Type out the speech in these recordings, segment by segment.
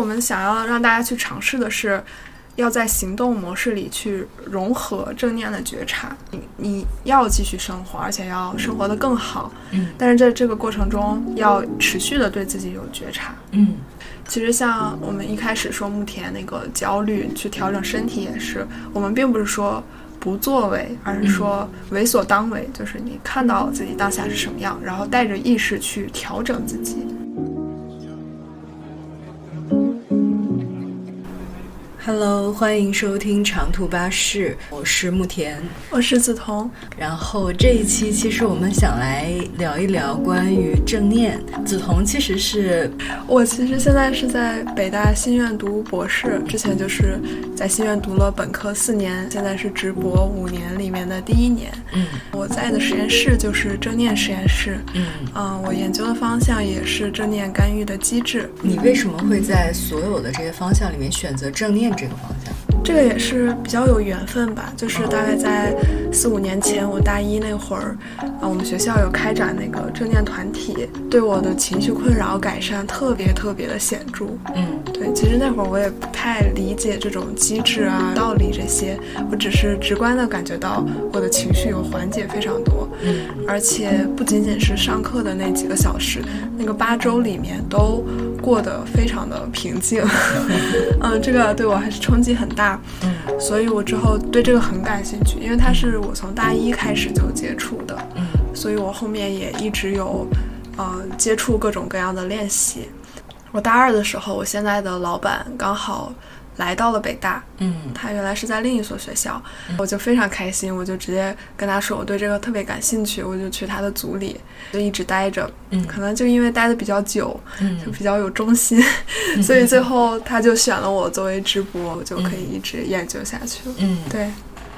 我们想要让大家去尝试的是，要在行动模式里去融合正念的觉察。你你要继续生活，而且要生活的更好。嗯，但是在这个过程中，要持续的对自己有觉察。嗯，其实像我们一开始说慕田那个焦虑去调整身体，也是我们并不是说不作为，而是说为所当为，就是你看到自己当下是什么样，然后带着意识去调整自己。Hello，欢迎收听长途巴士，我是慕田，我是梓潼。然后这一期其实我们想来聊一聊关于正念。梓潼其实是我，其实现在是在北大新院读博士，之前就是在新院读了本科四年，现在是直博五年里面的第一年。嗯，我在的实验室就是正念实验室。嗯嗯，我研究的方向也是正念干预的机制。你为什么会在所有的这些方向里面选择正念这个方向？这个也是比较有缘分吧，就是大概在四五年前，我大一那会儿，啊，我们学校有开展那个正念团体，对我的情绪困扰改善特别特别的显著。嗯，对，其实那会儿我也不太理解这种机制啊、道理这些，我只是直观的感觉到我的情绪有缓解非常多。嗯，而且不仅仅是上课的那几个小时，那个八周里面都过得非常的平静。嗯，这个对我还是冲击很大。嗯，所以我之后对这个很感兴趣，因为它是我从大一开始就接触的。嗯，所以我后面也一直有，呃，接触各种各样的练习。我大二的时候，我现在的老板刚好来到了北大，嗯他原来是在另一所学校，我就非常开心，我就直接跟他说我对这个特别感兴趣，我就去他的组里就一直待着。嗯可能就因为待的比较久，嗯就嗯比较有忠心，所以最后他就选了我作为直播，我就可以一直研究下去了。嗯，对，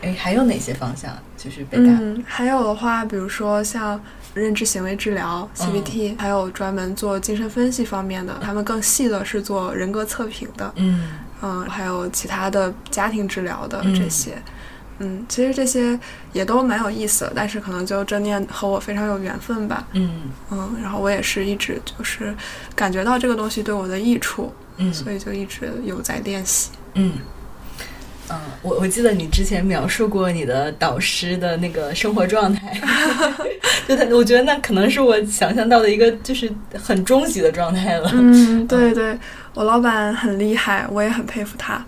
哎，还有哪些方向？就是北大。嗯，还有的话，比如说像认知行为治疗 CBT，、还有专门做精神分析方面的，他们更细的是做人格测评的，嗯嗯，还有其他的家庭治疗的嗯这些。嗯，其实这些也都蛮有意思的，但是可能就正念和我非常有缘分吧。嗯嗯，然后我也是一直就是感觉到这个东西对我的益处，嗯所以就一直有在练习。嗯。嗯，我我记得你之前描述过你的导师的那个生活状态，就他，我觉得那可能是我想象到的一个就是很终极的状态了。嗯，对对，我老板很厉害，我也很佩服他。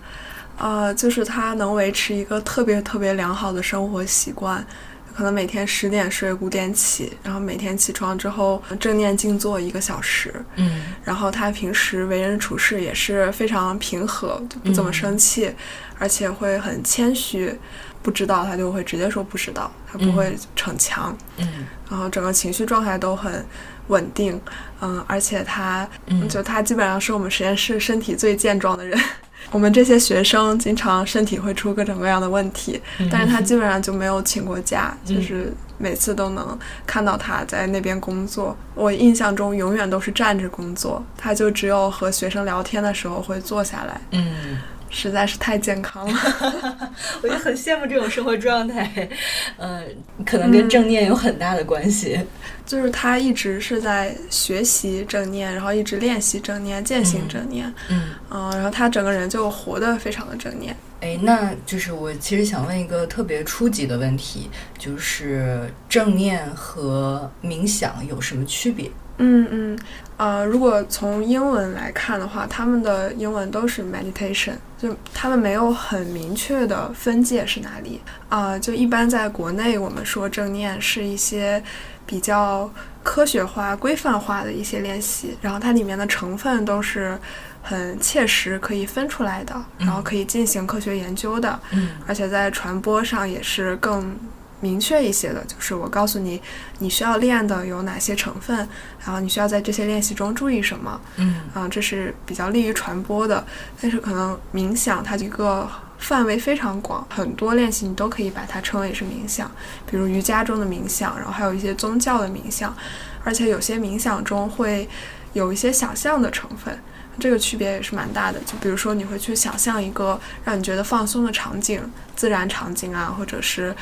呃，就是他能维持一个特别特别良好的生活习惯，可能每天十点睡，五点起，然后每天起床之后正念静坐一个小时。嗯然后他平时为人处事也是非常平和，就不怎么生气，而且会很谦虚，不知道他就会直接说不知道，他不会逞强。嗯然后整个情绪状态都很稳定，嗯，而且他，嗯。就他基本上是我们实验室身体最健壮的人。我们这些学生经常身体会出各种各样的问题，嗯。但是他基本上就没有请过假，就是每次都能看到他在那边工作。我印象中永远都是站着工作，他就只有和学生聊天的时候会坐下来，嗯，实在是太健康了。我就很羡慕这种生活状态，呃，可能跟正念有很大的关系。就是他一直是在学习正念，然后一直练习正念，践行正念。嗯，嗯，然后他整个人就活得非常的正念。哎，那就是我其实想问一个特别初级的问题，就是正念和冥想有什么区别？嗯嗯，呃，如果从英文来看的话，他们的英文都是 meditation，就他们没有很明确的分界是哪里啊、就一般在国内，我们说正念是一些比较科学化、规范化的一些练习，然后它里面的成分都是很切实可以分出来的，然后可以进行科学研究的。嗯而且在传播上也是更明确一些的，就是我告诉你你需要练的有哪些成分，然后你需要在这些练习中注意什么，嗯啊、这是比较利于传播的。但是可能冥想它一个范围非常广，很多练习你都可以把它称为是冥想，比如瑜伽中的冥想，然后还有一些宗教的冥想，而且有些冥想中会有一些想象的成分。这个区别也是蛮大的，就比如说你会去想象一个让你觉得放松的场景，自然场景啊，或者是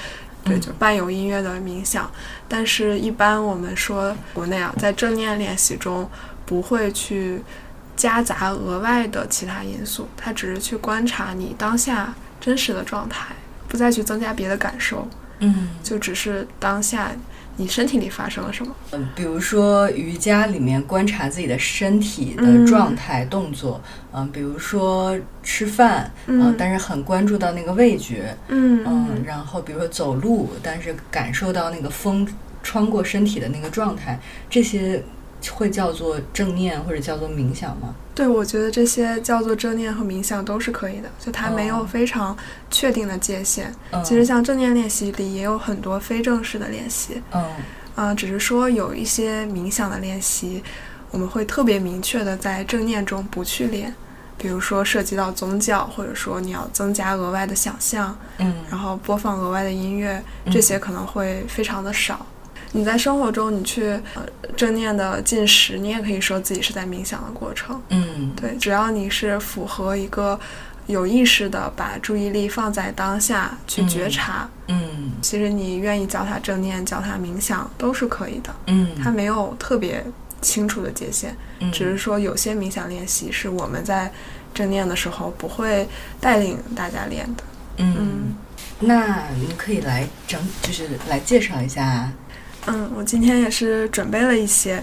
对，就伴有音乐的冥想。但是，一般我们说国内啊，在正念练习中不会去夹杂额外的其他因素，它只是去观察你当下真实的状态，不再去增加别的感受，嗯就只是当下你身体里发生了什么。嗯，比如说瑜伽里面观察自己的身体的嗯。状态、动作，嗯，比如说吃饭，嗯但是很关注到那个味觉，嗯嗯，然后比如说走路，但是感受到那个风穿过身体的那个状态，这些会叫做正念或者叫做冥想吗？对，我觉得这些叫做正念和冥想都是可以的，就它没有哦非常确定的界限。嗯，其实像正念练习里也有很多非正式的练习，嗯啊、只是说有一些冥想的练习，我们会特别明确的在正念中不去练，比如说涉及到宗教，或者说你要增加额外的想象，嗯然后播放额外的音乐，这些可能会非常的少。你在生活中，你去呃正念的进食，你也可以说自己是在冥想的过程。嗯对，只要你是符合一个有意识的把注意力放在当下去觉察，嗯其实你愿意叫它正念，叫它冥想都是可以的。嗯，它没有特别清楚的界限，嗯只是说有些冥想练习是我们在正念的时候不会带领大家练的。嗯，那你可以来整，就是来介绍一下。嗯，我今天也是准备了一些。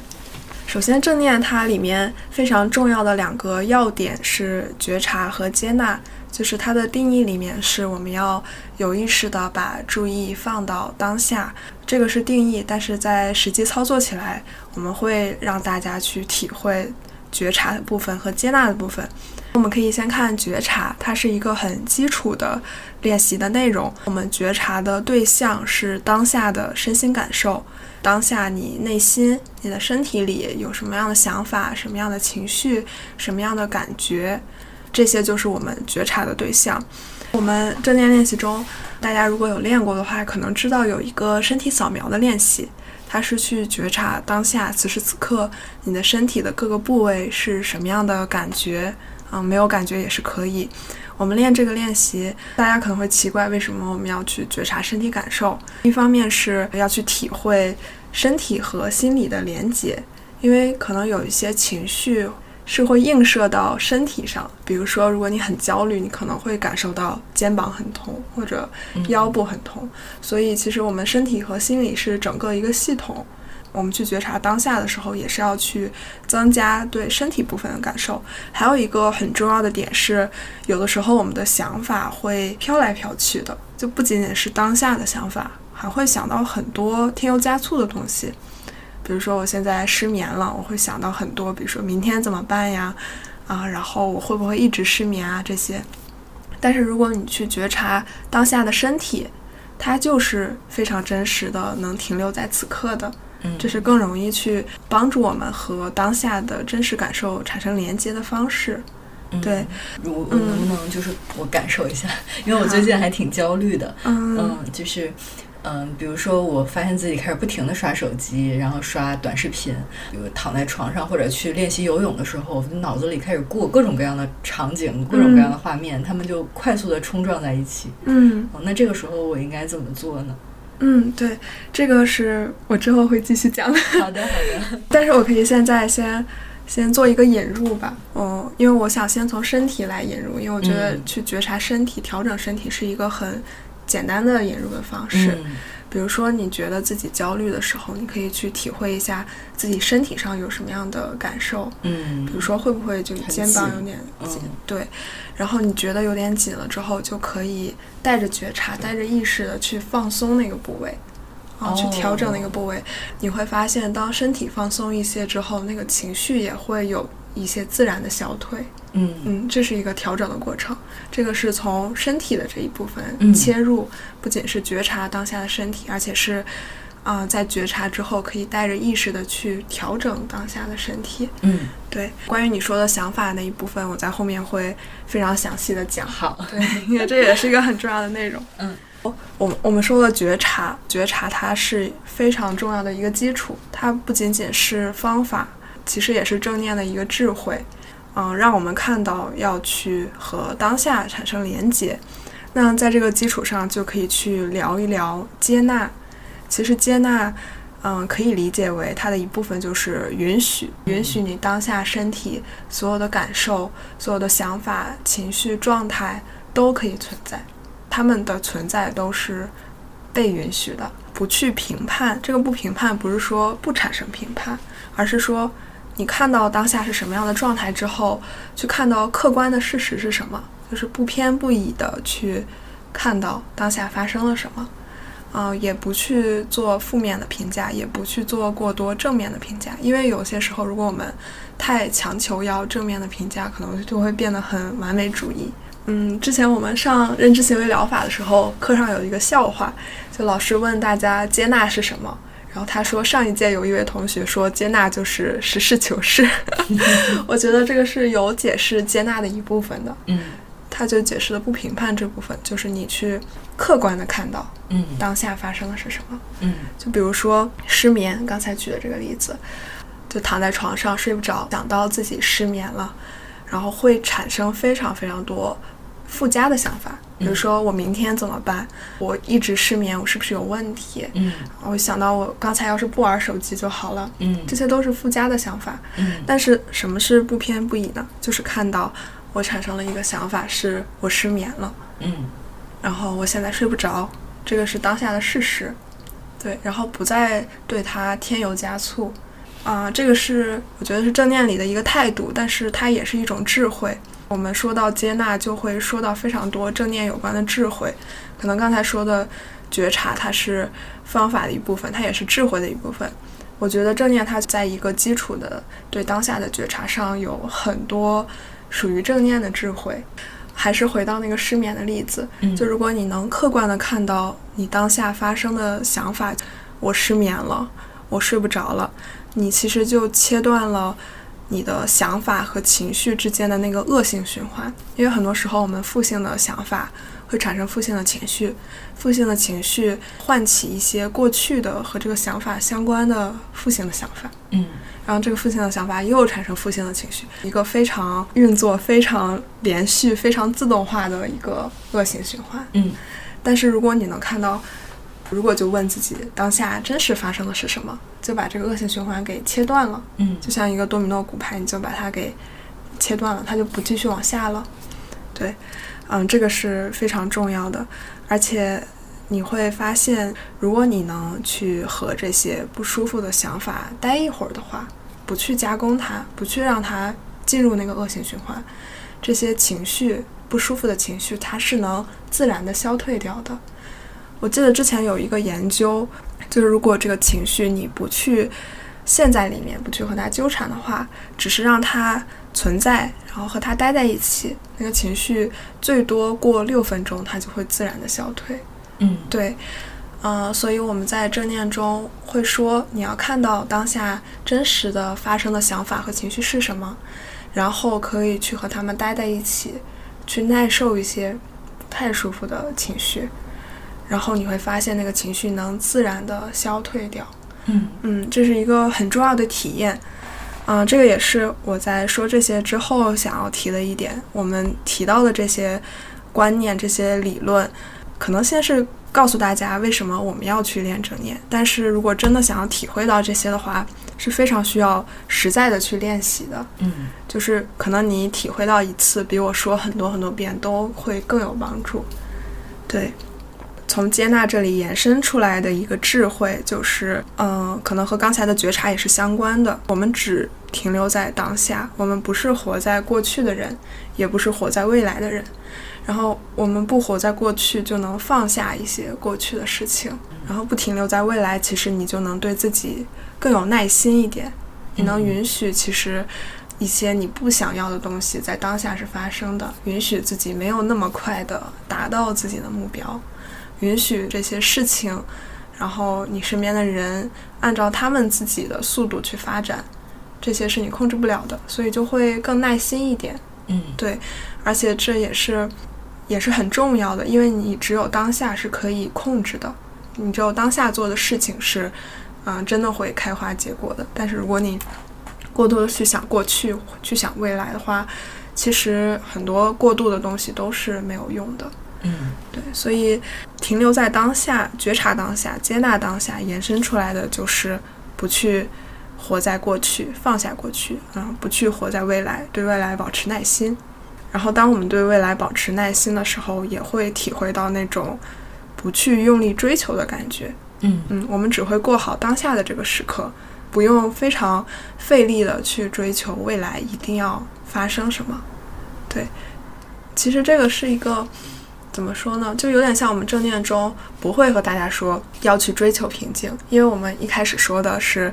首先，正念它里面非常重要的两个要点是觉察和接纳，就是它的定义里面是我们要有意识的把注意放到当下，这个是定义，但是在实际操作起来，我们会让大家去体会觉察的部分和接纳的部分。我们可以先看觉察，它是一个很基础的练习的内容。我们觉察的对象是当下的身心感受，当下你内心、你的身体里有什么样的想法、什么样的情绪、什么样的感觉，这些就是我们觉察的对象。我们正念练习中，大家如果有练过的话，可能知道有一个身体扫描的练习，它是去觉察当下此时此刻你的身体的各个部位是什么样的感觉。嗯，没有感觉也是可以。我们练这个练习，大家可能会奇怪，为什么我们要去觉察身体感受？一方面是要去体会身体和心理的连接，因为可能有一些情绪是会映射到身体上，比如说，如果你很焦虑，你可能会感受到肩膀很痛或者腰部很痛。所以，其实我们身体和心理是整个一个系统。我们去觉察当下的时候，也是要去增加对身体部分的感受。还有一个很重要的点是，有的时候我们的想法会飘来飘去的，就不仅仅是当下的想法，还会想到很多添油加醋的东西。比如说，我现在失眠了，我会想到很多，比如说明天怎么办呀？啊，然后我会不会一直失眠啊？这些。但是如果你去觉察当下的身体，它就是非常真实的，能停留在此刻的。嗯这是更容易去帮助我们和当下的真实感受产生连接的方式。对，我我能不能就是我感受一下？因为我最近还挺焦虑的。嗯嗯，就是。嗯，比如说，我发现自己开始不停的刷手机，然后刷短视频，比如躺在床上或者去练习游泳的时候，我脑子里开始过各种各样的场景，各种各样的画面，他们就快速的冲撞在一起。嗯哦，那这个时候我应该怎么做呢？嗯，对，这个是我之后会继续讲的，好的，好的。但是我可以现在先先做一个引入吧。哦，因为我想先从身体来引入，因为我觉得嗯去觉察身体、调整身体是一个很简单的引入的方式。嗯比如说，你觉得自己焦虑的时候，你可以去体会一下自己身体上有什么样的感受。嗯比如说，会不会就很肩膀有点紧？嗯对，然后你觉得有点紧了之后，就可以带着觉察、带着意识的去放松那个部位，啊，去调整那个部位。你会发现，当身体放松一些之后，那个情绪也会有一些自然的消退。嗯嗯，这是一个调整的过程。这个是从身体的这一部分嗯切入，不仅是觉察当下的身体，而且是，啊、在觉察之后，可以带着意识的去调整当下的身体。嗯，对，关于你说的想法那一部分，我在后面会非常详细的讲。好。对，因为这也是一个很重要的内容。嗯，我们我们说了觉察，觉察它是非常重要的一个基础，它不仅仅是方法，其实也是正念的一个智慧。嗯，让我们看到要去和当下产生连接。那在这个基础上，就可以去聊一聊接纳。其实接纳，嗯，可以理解为它的一部分就是允许，允许你当下身体所有的感受、所有的想法、情绪状态都可以存在，他们的存在都是被允许的，不去评判。这个不评判不是说不产生评判，而是说你看到当下是什么样的状态之后，去看到客观的事实是什么，就是不偏不倚的去看到当下发生了什么。啊，也不去做负面的评价，也不去做过多正面的评价，因为有些时候，如果我们太强求要正面的评价，可能就会变得很完美主义。嗯，之前我们上认知行为疗法的时候，课上有一个笑话，就老师问大家接纳是什么，然后他说上一届有一位同学说接纳就是实事求是，我觉得这个是有解释接纳的一部分的。嗯。他就解释了不评判这部分，就是你去客观的看到，嗯，当下发生的是什么，嗯，就比如说失眠，刚才举的这个例子，就躺在床上睡不着，想到自己失眠了，然后会产生非常非常多附加的想法，比如说我明天怎么办？我一直失眠，我是不是有问题？嗯，我想到我刚才要是不玩手机就好了，嗯，这些都是附加的想法，嗯，但是什么是不偏不倚呢？就是看到。我产生了一个想法，是我失眠了，嗯，然后我现在睡不着，这个是当下的事实，对，然后不再对它添油加醋，啊，这个是我觉得是正念里的一个态度，但是它也是一种智慧。我们说到接纳，就会说到非常多正念有关的智慧，可能刚才说的觉察，它是方法的一部分，它也是智慧的一部分。我觉得正念它在一个基础的对当下的觉察上有很多。属于正念的智慧，还是回到那个失眠的例子，就如果你能客观的看到你当下发生的想法，我失眠了，我睡不着了，你其实就切断了你的想法和情绪之间的那个恶性循环，因为很多时候我们负性的想法。会产生负性的情绪，负性的情绪唤起一些过去的和这个想法相关的负性的想法，嗯，然后这个负性的想法又产生负性的情绪，一个非常运作非常连续、非常自动化的一个恶性循环，嗯。但是如果你能看到，如果就问自己当下真实发生的是什么，就把这个恶性循环给切断了，嗯，就像一个多米诺骨牌，你就把它给切断了，它就不继续往下了，对。嗯，这个是非常重要的，而且你会发现，如果你能去和这些不舒服的想法待一会儿的话，不去加工它，不去让它进入那个恶性循环，这些情绪不舒服的情绪，它是能自然的消退掉的。我记得之前有一个研究，就是如果这个情绪你不去陷在里面，不去和它纠缠的话，只是让它。存在，然后和它待在一起，那个情绪最多过六分钟，它就会自然的消退。嗯，对，呃，所以我们在正念中会说，你要看到当下真实的发生的想法和情绪是什么，然后可以去和他们待在一起，去耐受一些不太舒服的情绪，然后你会发现那个情绪能自然的消退掉。嗯嗯，这是一个很重要的体验。嗯，这个也是我在说这些之后想要提的一点。我们提到的这些观念、这些理论，可能先是告诉大家为什么我们要去练正念。但是如果真的想要体会到这些的话，是非常需要实在的去练习的。嗯，就是可能你体会到一次，比我说很多很多遍都会更有帮助。对。从接纳这里延伸出来的一个智慧，就是，嗯，可能和刚才的觉察也是相关的。我们只停留在当下，我们不是活在过去的人，也不是活在未来的人。然后我们不活在过去，就能放下一些过去的事情，然后不停留在未来，其实你就能对自己更有耐心一点。你能允许，其实一些你不想要的东西在当下是发生的，允许自己没有那么快的达到自己的目标。允许这些事情，然后你身边的人按照他们自己的速度去发展，这些是你控制不了的，所以就会更耐心一点。嗯，对，而且这也是也是很重要的，因为你只有当下是可以控制的，你只有当下做的事情是，嗯，真的会开花结果的。但是如果你过多的去想过去，去想未来的话，其实很多过度的东西都是没有用的。嗯对，所以停留在当下，觉察当下，接纳当下，延伸出来的就是不去活在过去，放下过去，嗯，不去活在未来，对未来保持耐心。然后，当我们对未来保持耐心的时候，也会体会到那种不去用力追求的感觉。嗯嗯，我们只会过好当下的这个时刻，不用非常费力的去追求未来一定要发生什么。对，其实这个是一个怎么说呢？就有点像我们正念中不会和大家说要去追求平静，因为我们一开始说的是，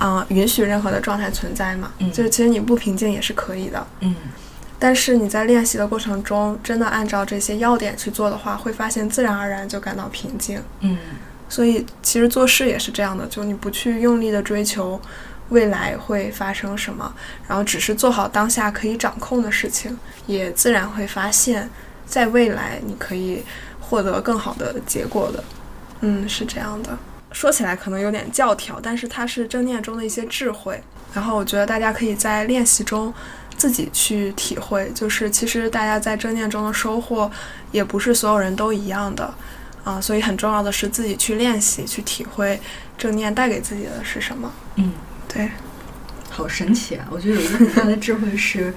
嗯、允许任何的状态存在嘛，嗯就是其实你不平静也是可以的。嗯但是你在练习的过程中，真的按照这些要点去做的话，会发现自然而然就感到平静。嗯所以其实做事也是这样的，就你不去用力的追求未来会发生什么，然后只是做好当下可以掌控的事情，也自然会发现，在未来你可以获得更好的结果的。嗯，是这样的。说起来可能有点教条，但是它是正念中的一些智慧。然后我觉得大家可以在练习中自己去体会，就是其实大家在正念中的收获，也不是所有人都一样的。啊，所以很重要的是自己去练习，去体会正念带给自己的是什么。嗯，对，好神奇啊！我觉得有一个很大的智慧是，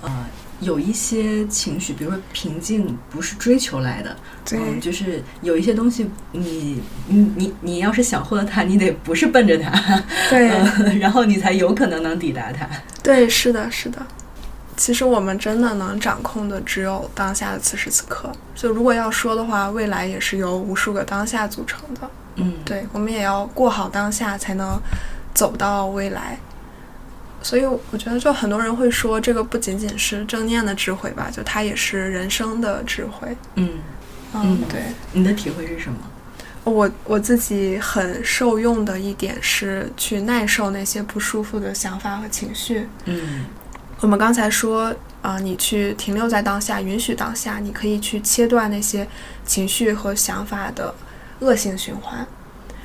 呃，有一些情绪，比如说平静，不是追求来的，对，嗯，就是有一些东西你，你你你要是想获得它，你得不是奔着它，对，嗯然后你才有可能能抵达它。对，是的，是的。其实我们真的能掌控的只有当下的此时此刻。就如果要说的话，未来也是由无数个当下组成的。嗯，对，我们也要过好当下，才能走到未来。所以我觉得，就很多人会说，这个不仅仅是正念的智慧吧，就它也是人生的智慧。嗯，嗯嗯，对。你的体会是什么？我我自己很受用的一点是去耐受那些不舒服的想法和情绪。嗯我们刚才说，啊、你去停留在当下，允许当下，你可以去切断那些情绪和想法的恶性循环。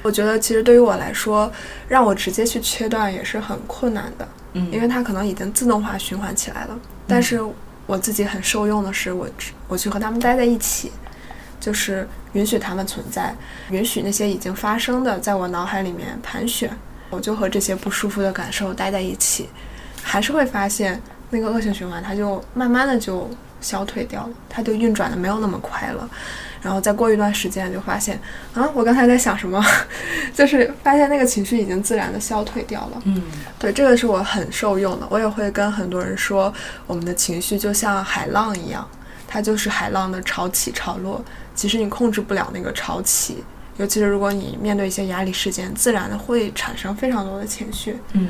我觉得其实对于我来说，让我直接去切断也是很困难的，嗯，因为它可能已经自动化循环起来了。但是我自己很受用的是，我我去和他们待在一起，就是允许他们存在，允许那些已经发生的在我脑海里面盘旋，我就和这些不舒服的感受待在一起，还是会发现那个恶性循环，它就慢慢的就消退掉了，它就运转的没有那么快了。然后再过一段时间，就发现啊，我刚才在想什么，就是发现那个情绪已经自然的消退掉了。嗯对，这个是我很受用的。我也会跟很多人说，我们的情绪就像海浪一样，它就是海浪的潮起潮落。其实你控制不了那个潮起，尤其是如果你面对一些压力事件，自然的会产生非常多的情绪。嗯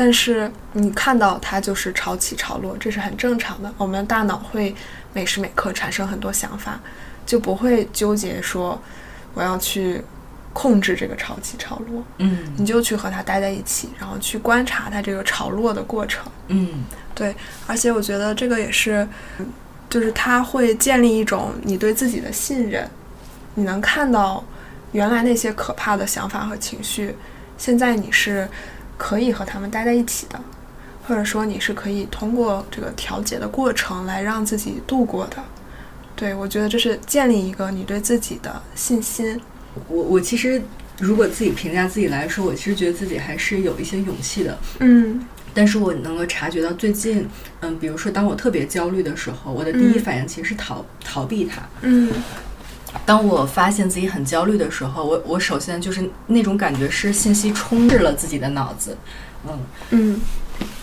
但是你看到它就是潮起潮落，这是很正常的。我们的大脑会每时每刻产生很多想法，就不会纠结说我要去控制这个潮起潮落。嗯你就去和它待在一起，然后去观察它这个潮落的过程。嗯对而且我觉得这个也是，嗯就是它会建立一种你对自己的信任，你能看到原来那些可怕的想法和情绪，现在你是可以和他们待在一起的，或者说你是可以通过这个调节的过程来让自己度过的。对，我觉得这是建立一个你对自己的信心。我我其实如果自己评价自己来说，我其实觉得自己还是有一些勇气的。嗯但是我能够察觉到最近，嗯，比如说当我特别焦虑的时候，我的第一嗯反应其实是逃、逃避它。嗯当我发现自己很焦虑的时候，我我首先就是那种感觉是信息充斥了自己的脑子，嗯，嗯。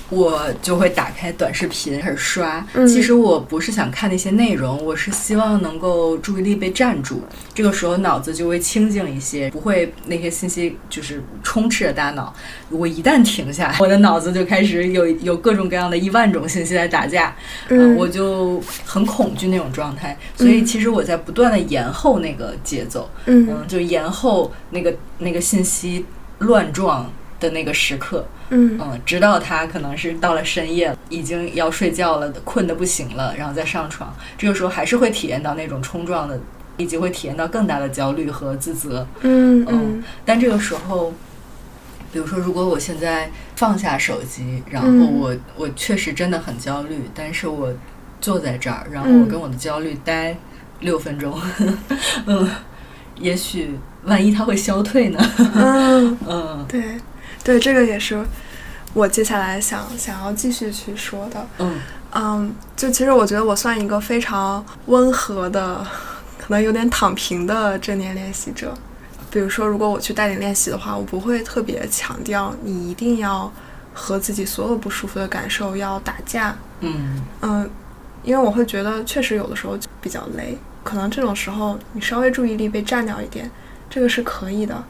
我就会打开短视频开始刷。嗯其实我不是想看那些内容，我是希望能够注意力被占住。这个时候脑子就会清静一些，不会那些信息就是充斥着大脑。我一旦停下，我的脑子就开始有有各种各样的一万种信息在打架，嗯，我就很恐惧那种状态。所以其实我在不断的延后那个节奏，嗯嗯，就延后那个那个信息乱撞的那个时刻。嗯嗯，直到他可能是到了深夜，已经要睡觉了，困得不行了，然后再上床，这个时候还是会体验到那种冲撞的，以及会体验到更大的焦虑和自责。嗯嗯，但这个时候，比如说，如果我现在放下手机，然后嗯我、我确实真的很焦虑，但是我坐在这儿，然后嗯我跟我的焦虑待六分钟，嗯，也许万一它会消退呢？嗯，嗯对，对，这个也是我接下来想想要继续去说的。嗯嗯，就其实我觉得我算一个非常温和的，可能有点躺平的正念练习者。比如说，如果我去带领练习的话，我不会特别强调你一定要和自己所有不舒服的感受要打架。嗯嗯，因为我会觉得确实有的时候比较累，可能这种时候你稍微注意力被占掉一点，这个是可以的。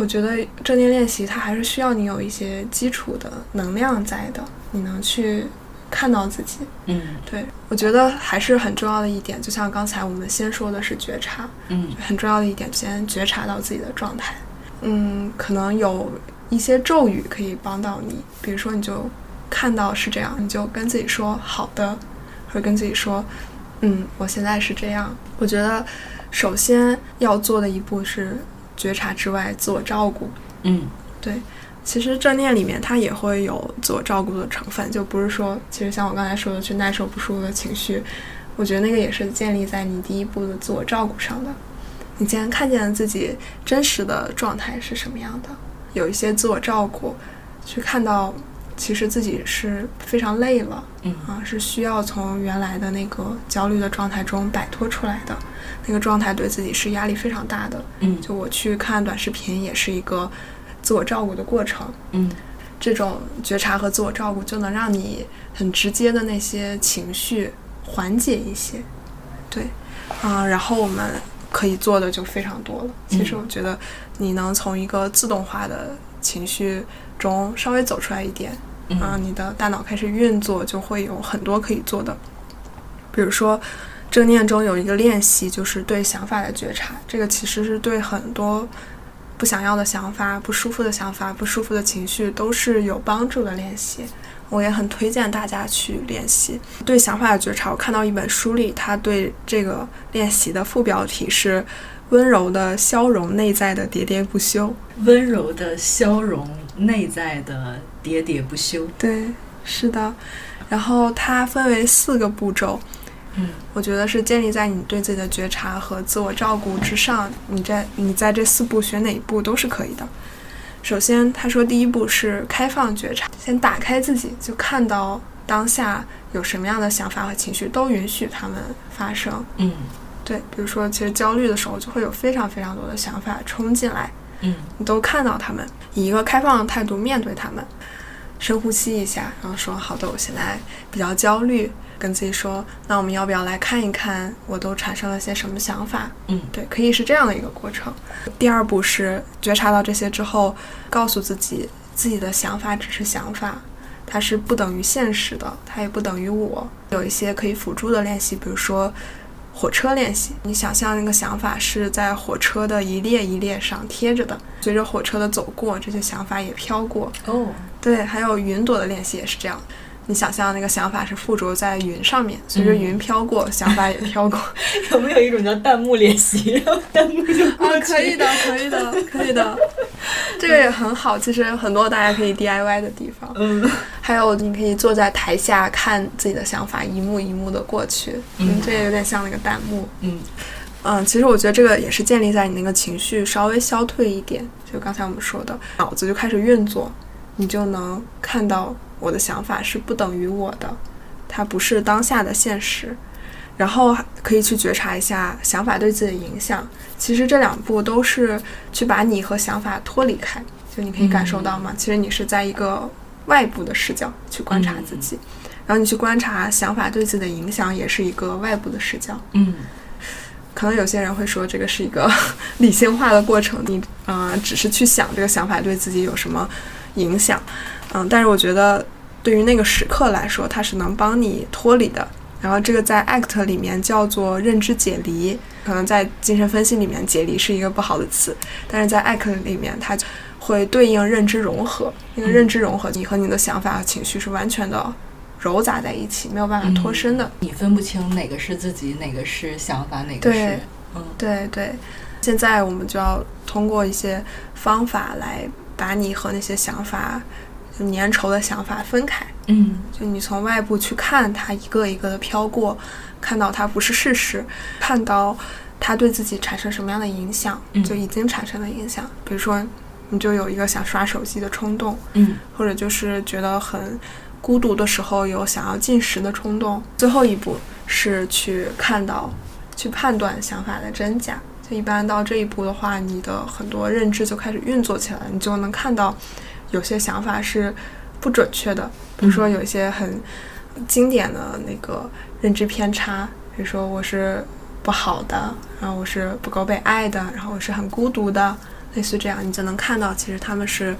我觉得正念练习它还是需要你有一些基础的能量在的，你能去看到自己。嗯对我觉得还是很重要的一点，就像刚才我们先说的是觉察，嗯很重要的一点，先觉察到自己的状态。嗯，可能有一些咒语可以帮到你，比如说你就看到是这样，你就跟自己说好的，或者跟自己说，嗯，我现在是这样。我觉得首先要做的一步是觉察之外，自我照顾。嗯对，其实正念里面它也会有自我照顾的成分，就不是说，其实像我刚才说的去耐受不舒服的情绪，我觉得那个也是建立在你第一步的自我照顾上的。你既然看见了自己真实的状态是什么样的，有一些自我照顾，去看到其实自己是非常累了嗯啊，是需要从原来的那个焦虑的状态中摆脱出来的，那个状态对自己是压力非常大的。嗯就我去看短视频也是一个自我照顾的过程。嗯这种觉察和自我照顾，就能让你很直接的那些情绪缓解一些。对，啊、然后我们可以做的就非常多了。其实嗯我觉得你能从一个自动化的情绪中稍微走出来一点，啊、你的大脑开始运作，就会有很多可以做的。比如说，正念中有一个练习，就是对想法的觉察。这个其实是对很多不想要的想法、不舒服的想法、不舒服的情绪都是有帮助的练习。我也很推荐大家去练习对想法的觉察。我看到一本书里，它对这个练习的副标题是“温柔的消融内在的喋喋不休”。温柔的消融内在的喋喋不休。对，是的。然后它分为四个步骤，嗯我觉得是建立在你对自己的觉察和自我照顾之上。你在你在这四步选哪一步都是可以的。首先，他说第一步是开放觉察，先打开自己，就看到当下有什么样的想法和情绪，都允许他们发生。嗯对，比如说，其实焦虑的时候就会有非常非常多的想法冲进来，嗯你都看到他们，以一个开放的态度面对他们，深呼吸一下，然后说：“好的，我现在比较焦虑。”跟自己说：“那我们要不要来看一看，我都产生了些什么想法？”嗯对，可以是这样的一个过程。第二步是觉察到这些之后，告诉自己自己的想法只是想法，它是不等于现实的，它也不等于我。有一些可以辅助的练习，比如说火车练习，你想象那个想法是在火车的一列一列上贴着的，随着火车的走过，这些想法也飘过。哦对，还有云朵的练习也是这样。你想象那个想法是附着在云上面，随着云飘过，想法也飘过。有没有一种叫弹幕练习？然后弹幕就过啊，可以的，可以的，可以的，这个也很好。其实很多大家可以 DIY 的地方，嗯 还有你可以坐在台下看自己的想法一幕一幕的过去，嗯这也有点像那个弹幕。嗯嗯，其实我觉得这个也是建立在你那个情绪稍微消退一点，就刚才我们说的，脑子就开始运作，你就能看到我的想法是不等于我的，它不是当下的现实。然后可以去觉察一下想法对自己的影响。其实这两步都是去把你和想法脱离开，就你可以感受到吗？其实你是在一个外部的视角去观察自己，然后你去观察想法对自己的影响，也是一个外部的视角。嗯可能有些人会说这个是一个 理性化的过程，你呃只是去想这个想法对自己有什么影响，嗯，但是我觉得对于那个时刻来说，它是能帮你脱离的。然后这个在 ACT 里面叫做认知解离，可能在精神分析里面解离是一个不好的词，但是在 ACT 里面它会对应认知融合。那个认知融合，你和你的想法和情绪是完全的揉杂在一起，没有办法脱身的。你分不清哪个是自己，哪个是想法，哪个对是嗯对对，现在我们就要通过一些方法来把你和那些想法、就粘稠的想法分开。嗯就你从外部去看它一个一个的飘过，看到它不是事实，看到它对自己产生什么样的影响，嗯就已经产生了影响。比如说，你就有一个想刷手机的冲动，嗯或者就是觉得很孤独的时候有想要进食的冲动。最后一步是去看到、去判断想法的真假。就一般到这一步的话，你的很多认知就开始运作起来，你就能看到有些想法是不准确的，比如说有一些很经典的那个认知偏差，比如说我是不好的，然后我是不够被爱的，然后我是很孤独的，类似这样，你就能看到其实他们是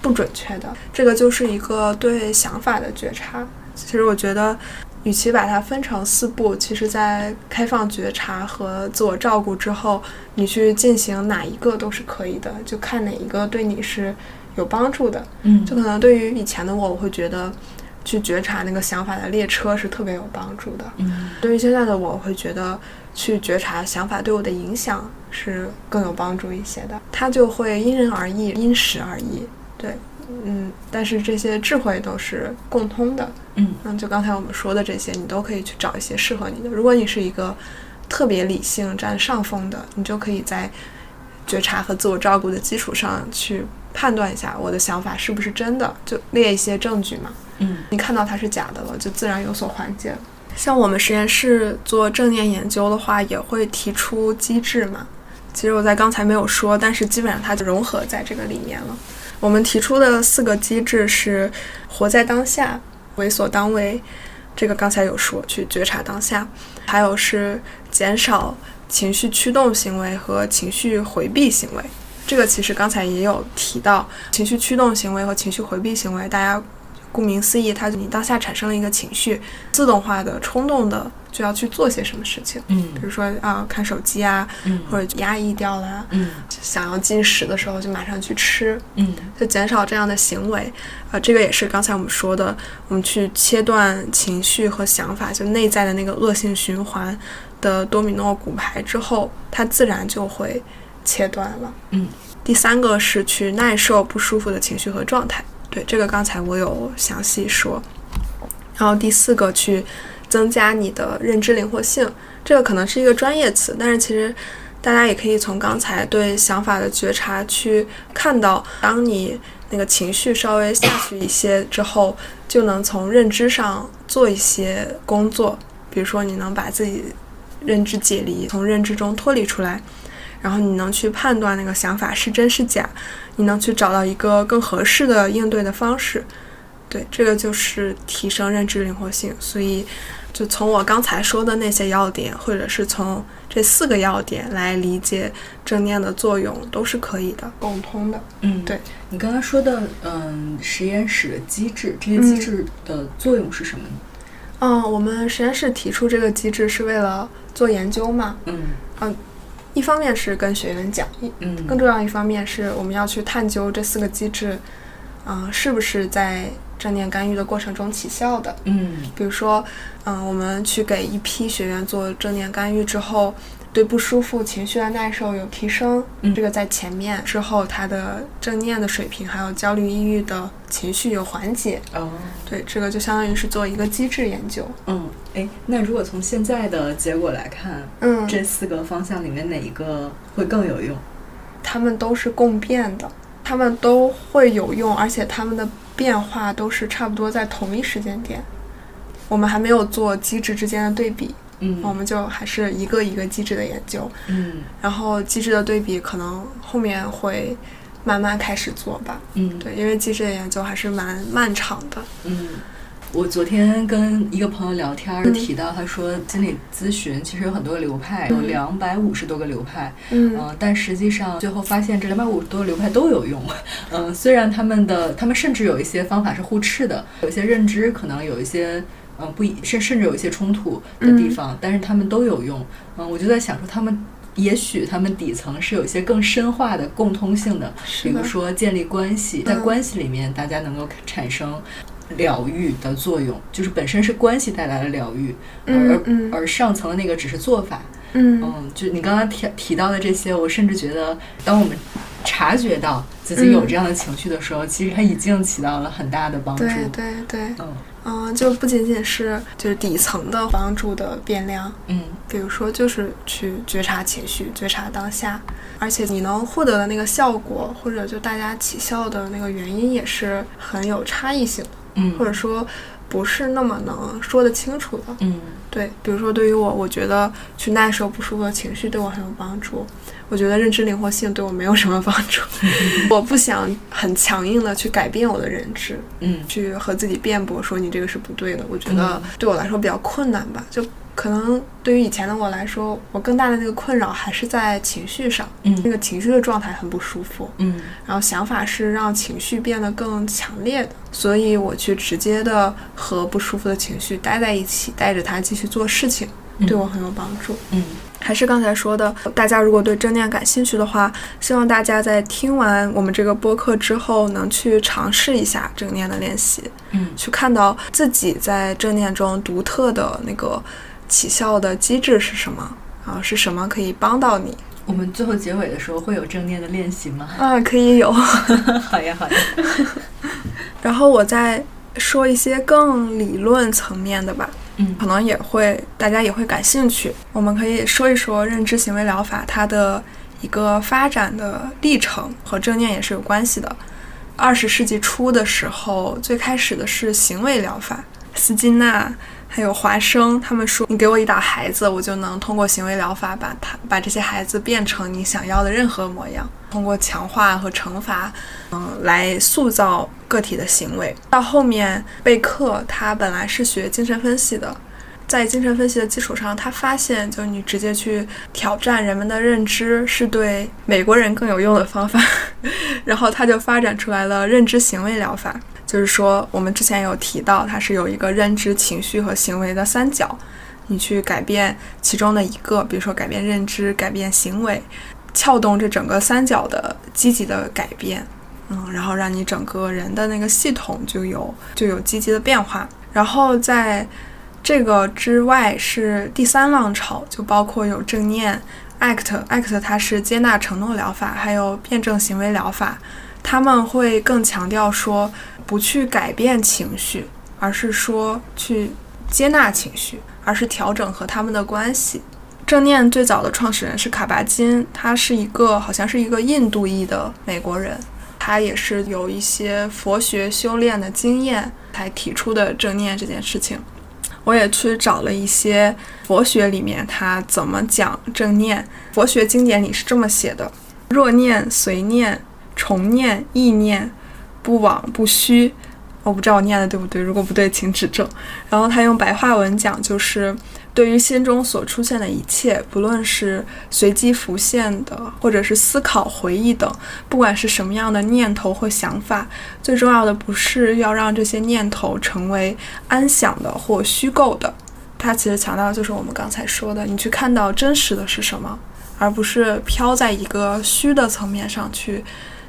不准确的。这个就是一个对想法的觉察。其实我觉得，与其把它分成四步，其实在开放觉察和自我照顾之后，你去进行哪一个都是可以的，就看哪一个对你是有帮助的。嗯就可能对于以前的我，我会觉得去觉察那个想法的列车是特别有帮助的。嗯对于现在的我，我会觉得去觉察想法对我的影响是更有帮助一些的。它就会因人而异，因时而异。对，嗯，但是这些智慧都是共通的。嗯嗯，就刚才我们说的这些，你都可以去找一些适合你的。如果你是一个特别理性占上风的，你就可以在觉察和自我照顾的基础上去判断一下我的想法是不是真的，就列一些证据嘛。嗯你看到它是假的了，就自然有所缓解了。像我们实验室做正念研究的话，也会提出机制嘛。其实我在刚才没有说，但是基本上它就融合在这个里面了。我们提出的四个机制是活在当下、为所当为，这个刚才有说，去觉察当下；还有是减少情绪驱动行为和情绪回避行为。这个其实刚才也有提到，情绪驱动行为和情绪回避行为，大家顾名思义，它你当下产生了一个情绪，自动化的、冲动的就要去做些什么事情，嗯。比如说啊、看手机啊，嗯或者压抑掉啦，嗯。想要进食的时候就马上去吃，嗯。就减少这样的行为。呃，这个也是刚才我们说的，我们去切断情绪和想法，就内在的那个恶性循环的多米诺骨牌之后，它自然就会切断了。嗯。第三个是去耐受不舒服的情绪和状态，对这个刚才我有详细说。然后第四个去增加你的认知灵活性，这个可能是一个专业词，但是其实大家也可以从刚才对想法的觉察去看到，当你那个情绪稍微下去一些之后，就能从认知上做一些工作，比如说你能把自己认知解离，从认知中脱离出来，然后你能去判断那个想法是真是假，你能去找到一个更合适的应对的方式。对，这个就是提升认知灵活性。所以，就从我刚才说的那些要点，或者是从这四个要点来理解正念的作用，都是可以的，共通的。嗯，对你刚刚说的，嗯，实验室的机制，这些机制的作用是什么呢？嗯，我们实验室提出这个机制是为了做研究嘛。嗯一方面是跟学员讲，一嗯更重要一方面是我们要去探究这四个机制，嗯、是不是在正念干预的过程中起效的。嗯比如说，嗯、我们去给一批学员做正念干预之后，对不舒服情绪的耐受有提升，嗯这个在前面之后，他的正念的水平还有焦虑、抑郁的情绪有缓解。哦对，这个就相当于是做一个机制研究。嗯，哎，那如果从现在的结果来看，嗯，这四个方向里面哪一个会更有用？他们都是共变的，他们都会有用，而且他们的变化都是差不多在同一时间点。我们还没有做机制之间的对比，嗯我们就还是一个一个机制的研究。嗯然后机制的对比可能后面会慢慢开始做吧。嗯对，因为机制的研究还是蛮漫长的。嗯。我昨天跟一个朋友聊天儿，嗯提到他说，心理咨询其实有很多流派，有嗯两百五十多个流派，嗯嗯、但实际上最后发现这两百五十多个流派都有用。嗯、虽然他们的他们甚至有一些方法是互斥的，有些认知可能有一些嗯、不一甚甚至有一些冲突的地方，但是他们都有用。嗯、我就在想说他们。也许他们底层是有一些更深化的共通性的，比如说建立关系，在嗯关系里面大家能够产生疗愈的作用，就是本身是关系带来的疗愈，而而上层的那个只是做法。嗯嗯，就你刚刚提提到的这些，我甚至觉得，当我们察觉到自己有这样的情绪的时候，其实它已经起到了很大的帮助。对对对，嗯嗯，就不仅仅是就是底层的帮助的变量，嗯比如说就是去觉察情绪、觉察当下，而且你能获得的那个效果，或者就大家起效的那个原因也是很有差异性的，嗯，或者说不是那么能说得清楚的。嗯对，比如说对于我，我觉得去耐受不舒服的情绪对我很有帮助。我觉得认知灵活性对我没有什么帮助。我不想很强硬的去改变我的认知，嗯去和自己辩驳说你这个是不对的。我觉得对我来说比较困难吧。就可能对于以前的我来说，我更大的那个困扰还是在情绪上，嗯那嗯个情绪的状态很不舒服。嗯然后想法是让情绪变得更强烈的，所以我去直接的和不舒服的情绪待在一起，带着它继续做事情，对我很有帮助。嗯还是刚才说的，大家如果对正念感兴趣的话，希望大家在听完我们这个播客之后，能去尝试一下正念的练习，嗯去看到自己在正念中独特的那个起效的机制是什么啊，是什么可以帮到你我们最后结尾的时候会有正念的练习吗？啊？可以有。好呀，好呀。然后我再说一些更理论层面的吧，可能也会大家也会感兴趣。我们可以说一说认知行为疗法它的一个发展的历程和正念也是有关系的。二十世纪初的时候，最开始的是行为疗法，斯金纳还有华生，他们说你给我一打孩子，我就能通过行为疗法把他把这些孩子变成你想要的任何模样，通过强化和惩罚，嗯，来塑造个体的行为。到后面，贝克他本来是学精神分析的，在精神分析的基础上，他发现，就你直接去挑战人们的认知是对美国人更有用的方法，然后他就发展出来了认知行为疗法。就是说，我们之前有提到，它是有一个认知、情绪和行为的三角，你去改变其中的一个，比如说改变认知、改变行为，撬动这整个三角的积极的改变，嗯，然后让你整个人的那个系统就有就有积极的变化。然后在这个之外是第三浪潮，就包括有正念、ACT、ACT 它是接纳承诺疗法，还有辩证行为疗法，他们会更强调说不去改变情绪，而是说去接纳情绪，而是调整和他们的关系。正念最早的创始人是卡巴金，他是一个好像是一个印度裔的美国人，他也是有一些佛学修炼的经验才提出的正念这件事情。我也去找了一些佛学里面他怎么讲正念，佛学经典里是这么写的：若念、随念、重念、意念，不往不虚。我不知道我念的对不对，如果不对，请指正。然后他用白话文讲，就是对于心中所出现的一切，不论是随机浮现的，或者是思考、回忆等，不管是什么样的念头或想法，最重要的不是要让这些念头成为安详的或虚构的。他其实强调的就是我们刚才说的，你去看到真实的是什么，而不是飘在一个虚的层面上去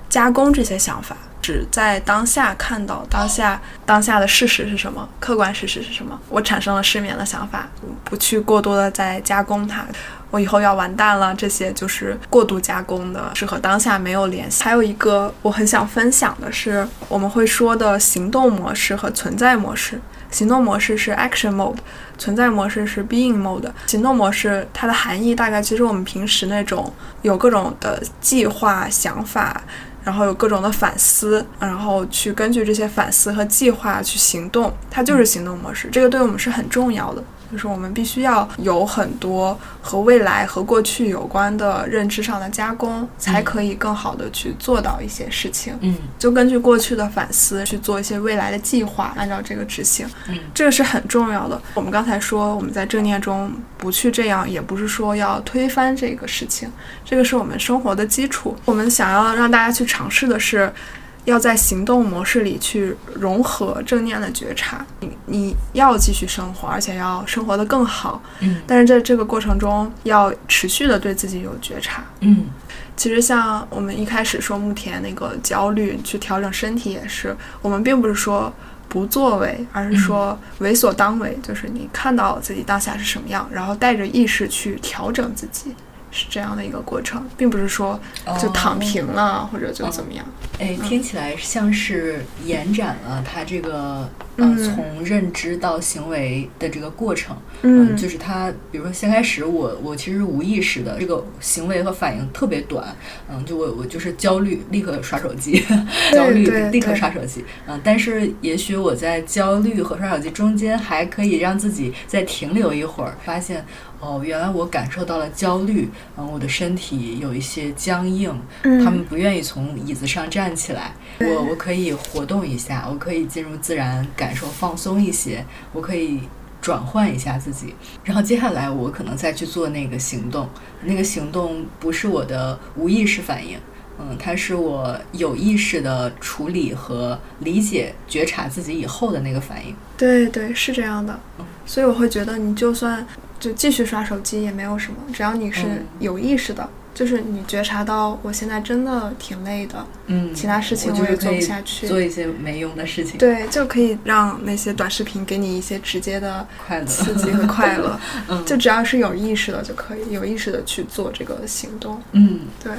加工这些想法。只在当下看到当下当下的事实是什么，客观事实是什么。我产生了失眠的想法，不去过多的再加工它。我以后要完蛋了，这些就是过度加工的，是和当下没有联系。还有一个我很想分享的是，我们会说的行动模式和存在模式。行动模式是 action mode，存在模式是 being mode。行动模式它的含义大概其实我们平时那种有各种的计划、想法。然后有各种的反思，然后去根据这些反思和计划去行动，它就是行动模式。这个对我们是很重要的，就是我们必须要有很多和未来和过去有关的认知上的加工，才可以更好的去做到一些事情。嗯就根据过去的反思去做一些未来的计划，按照这个执行。嗯这个是很重要的。我们刚才说我们在正念中不去这样，也不是说要推翻这个事情，这个是我们生活的基础。我们想要让大家去尝试的是，要在行动模式里去融合正念的觉察。你你要继续生活，而且要生活得更好，嗯但是在这个过程中要持续的对自己有觉察。嗯其实像我们一开始说慕田那个焦虑去调整身体也是，我们并不是说不作为，而是说为所当为，就是你看到自己当下是什么样，然后带着意识去调整自己，是这样的一个过程，并不是说就躺平了或者就怎么样。哎，听起来像是延展了他这个呃从认知到行为的这个过程。嗯，就是他，比如说先开始我我其实无意识的这个行为和反应特别短。嗯，就我我就是焦虑，立刻刷手机；焦虑立刻刷手机。嗯，但是也许我在焦虑和刷手机中间还可以让自己再停留一会儿，发现。哦，原来我感受到了焦虑，嗯，我的身体有一些僵硬，嗯他们不愿意从椅子上站起来，我我可以活动一下，我可以进入自然感受放松一些，我可以转换一下自己，然后接下来我可能再去做那个行动，那个行动不是我的无意识反应，嗯，它是我有意识的处理和理解觉察自己以后的那个反应。对对，是这样的，所以我会觉得你就算。就继续刷手机也没有什么，只要你是有意识的，就是你觉察到我现在真的挺累的，嗯，其他事情我也做不下去，做一些没用的事情，对，就可以让那些短视频给你一些直接的快乐、刺激和快乐，就只要是有意识的就可以，有意识的去做这个行动，嗯，对。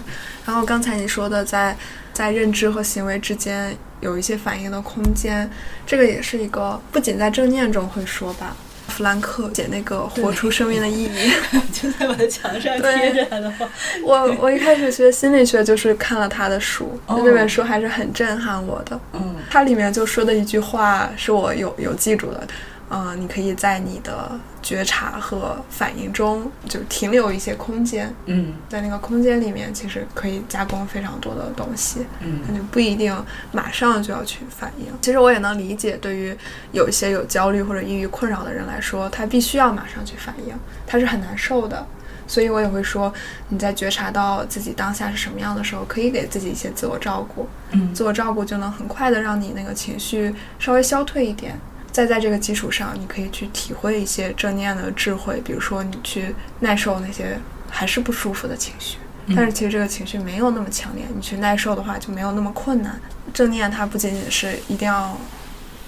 然后刚才你说的，在在认知和行为之间有一些反应的空间，这个也是一个不仅在正念中会说吧。弗兰克写那个活出生命的意义，就在我的墙上贴着他的话。我我一开始学心理学就是看了他的书，那本书还是很震撼我的。嗯，他里面就说的一句话是我有有记住的。嗯，你可以在你的觉察和反应中就停留一些空间。嗯，在那个空间里面，其实可以加工非常多的东西。嗯，那就不一定马上就要去反应。其实我也能理解，对于有一些有焦虑或者抑郁困扰的人来说，他必须要马上去反应，他是很难受的。所以我也会说，你在觉察到自己当下是什么样的时候，可以给自己一些自我照顾。嗯，自我照顾就能很快的让你那个情绪稍微消退一点。再在这个基础上，你可以去体会一些正念的智慧，比如说你去耐受那些还是不舒服的情绪，但是其实这个情绪没有那么强烈，你去耐受的话就没有那么困难。正念它不仅仅是一定要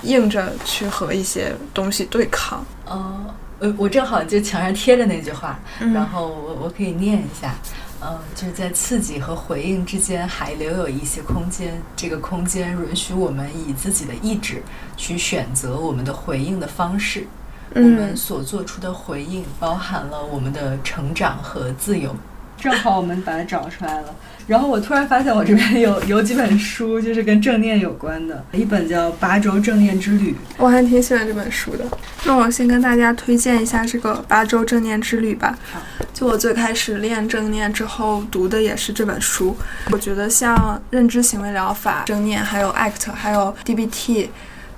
硬着去和一些东西对抗。哦，我我正好就墙上贴着那句话，然后我我可以念一下。嗯，就是在刺激和回应之间还留有一些空间，这个空间允许我们以自己的意志去选择我们的回应的方式。我们所做出的回应包含了我们的成长和自由。正好我们把它找出来了。然后我突然发现我这边有有几本书，就是跟正念有关的。一本叫《八周正念之旅》，我还挺喜欢这本书的。那我先跟大家推荐一下这个《八周正念之旅》吧。好，就我最开始练正念之后读的也是这本书。我觉得像认知行为疗法、正念，还有 ACT，还有 DBT。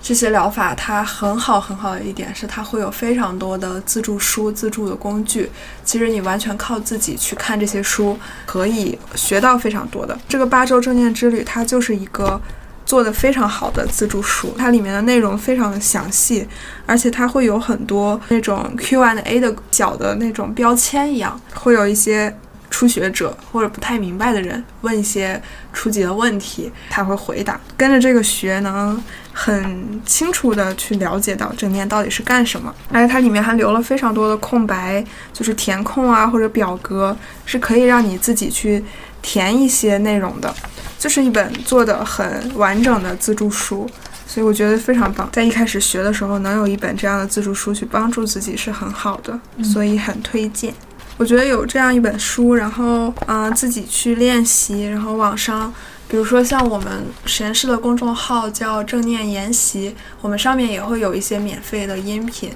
这些疗法它很好很好的一点是，它会有非常多的自助书、自助的工具。其实你完全靠自己去看这些书，可以学到非常多的。这个八周正念之旅，它就是一个做的非常好的自助书，它里面的内容非常的详细，而且它会有很多那种 Q&A 的小的那种标签一样，会有一些初学者或者不太明白的人问一些初级的问题，他会回答。跟着这个学能。很清楚的去了解到正念到底是干什么，而且它里面还留了非常多的空白，就是填空啊或者表格，是可以让你自己去填一些内容的，就是一本做的很完整的自助书，所以我觉得非常棒。在一开始学的时候，能有一本这样的自助书去帮助自己是很好的，所以很推荐。我觉得有这样一本书，然后嗯自己去练习，然后网上。比如说，像我们实验室的公众号叫“正念研习”，我们上面也会有一些免费的音频。